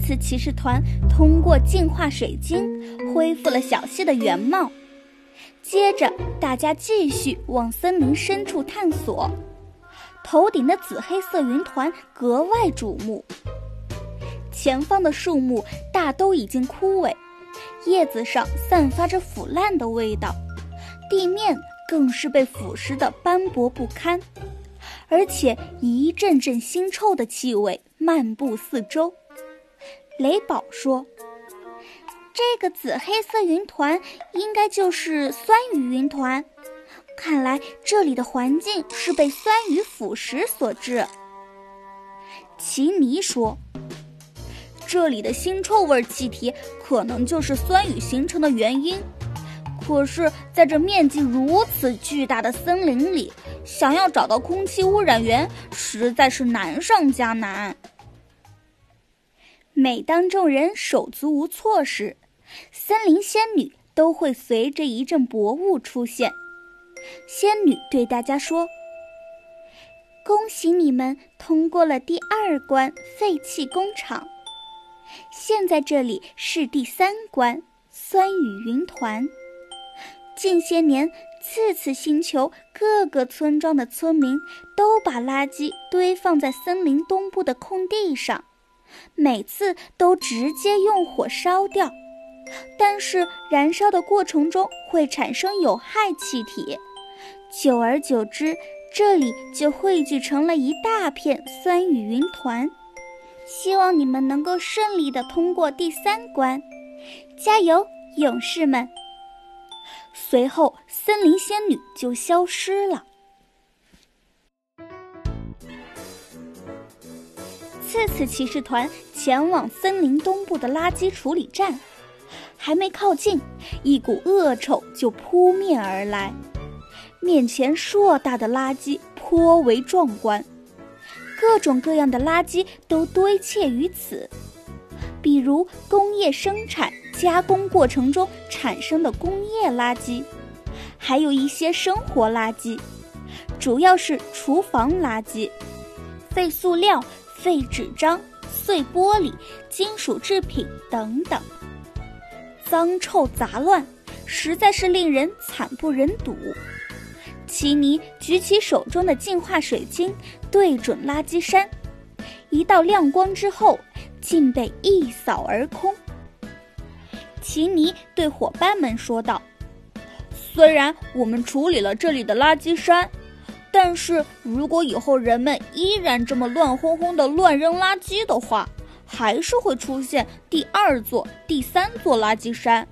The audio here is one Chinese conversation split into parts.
刺骑士团通过净化水晶，恢复了小溪的原貌。接着，大家继续往森林深处探索。头顶的紫黑色云团格外瞩目。前方的树木大都已经枯萎，叶子上散发着腐烂的味道，地面更是被腐蚀得斑驳不堪，而且一阵阵腥臭的气味漫布四周。雷宝说：“这个紫黑色云团应该就是酸雨云团，看来这里的环境是被酸雨腐蚀所致。”奇尼说。这里的腥臭味气体可能就是酸雨形成的原因，可是，在这面积如此巨大的森林里，想要找到空气污染源实在是难上加难。每当众人手足无措时，森林仙女都会随着一阵薄雾出现。仙女对大家说：“恭喜你们通过了第二关废弃工厂。”现在这里是第三关酸雨云团。近些年，次次星球各个村庄的村民都把垃圾堆放在森林东部的空地上，每次都直接用火烧掉。但是燃烧的过程中会产生有害气体，久而久之，这里就汇聚成了一大片酸雨云团。希望你们能够顺利的通过第三关，加油，勇士们！随后，森林仙女就消失了。次次骑士团前往森林东部的垃圾处理站，还没靠近，一股恶臭就扑面而来，面前硕大的垃圾颇为壮观。各种各样的垃圾都堆砌于此，比如工业生产加工过程中产生的工业垃圾，还有一些生活垃圾，主要是厨房垃圾、废塑料、废纸张、碎玻璃、金属制品等等，脏臭杂乱，实在是令人惨不忍睹。奇尼举起手中的净化水晶，对准垃圾山，一道亮光之后，竟被一扫而空。奇尼对伙伴们说道：“虽然我们处理了这里的垃圾山，但是如果以后人们依然这么乱哄哄的乱扔垃圾的话，还是会出现第二座、第三座垃圾山。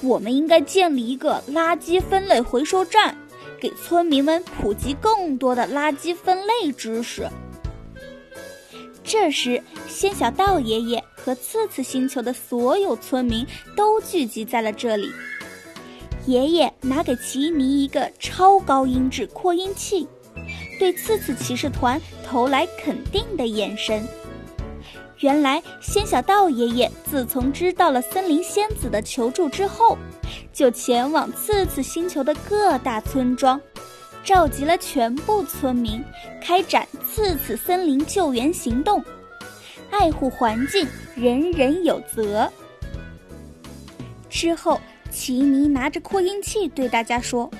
我们应该建立一个垃圾分类回收站。”给村民们普及更多的垃圾分类知识。这时，仙小道爷爷和次次星球的所有村民都聚集在了这里。爷爷拿给奇尼一个超高音质扩音器，对次次骑士团投来肯定的眼神。原来，仙小道爷爷自从知道了森林仙子的求助之后。就前往次次星球的各大村庄，召集了全部村民，开展次次森林救援行动。爱护环境，人人有责。之后，奇尼拿着扩音器对大家说：“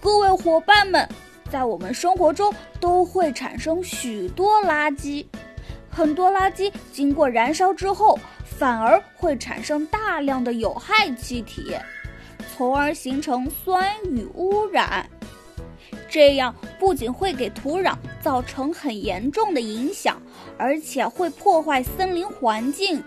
各位伙伴们，在我们生活中都会产生许多垃圾，很多垃圾经过燃烧之后。”反而会产生大量的有害气体，从而形成酸雨污染。这样不仅会给土壤造成很严重的影响，而且会破坏森林环境。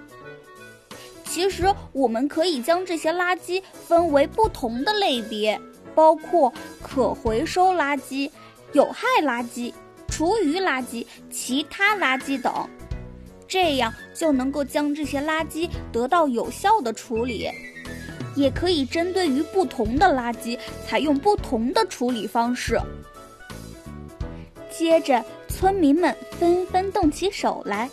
其实，我们可以将这些垃圾分为不同的类别，包括可回收垃圾、有害垃圾、厨余垃圾、其他垃圾等。这样就能够将这些垃圾得到有效的处理，也可以针对于不同的垃圾采用不同的处理方式。接着，村民们纷纷动起手来，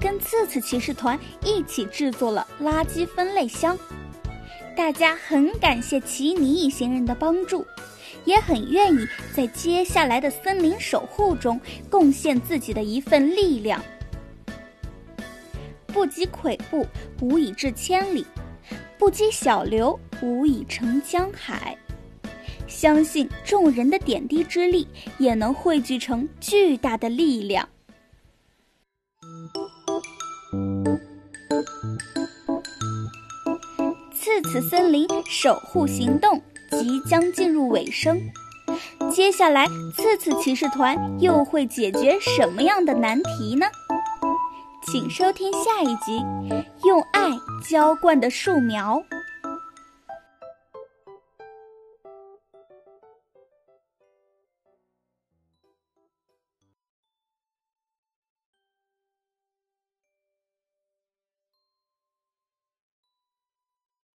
跟刺刺骑士团一起制作了垃圾分类箱。大家很感谢奇尼一行人的帮助，也很愿意在接下来的森林守护中贡献自己的一份力量。不积跬步，无以至千里；不积小流，无以成江海。相信众人的点滴之力，也能汇聚成巨大的力量。次次森林守护行动即将进入尾声，接下来次次骑士团又会解决什么样的难题呢？请收听下一集《用爱浇灌的树苗》。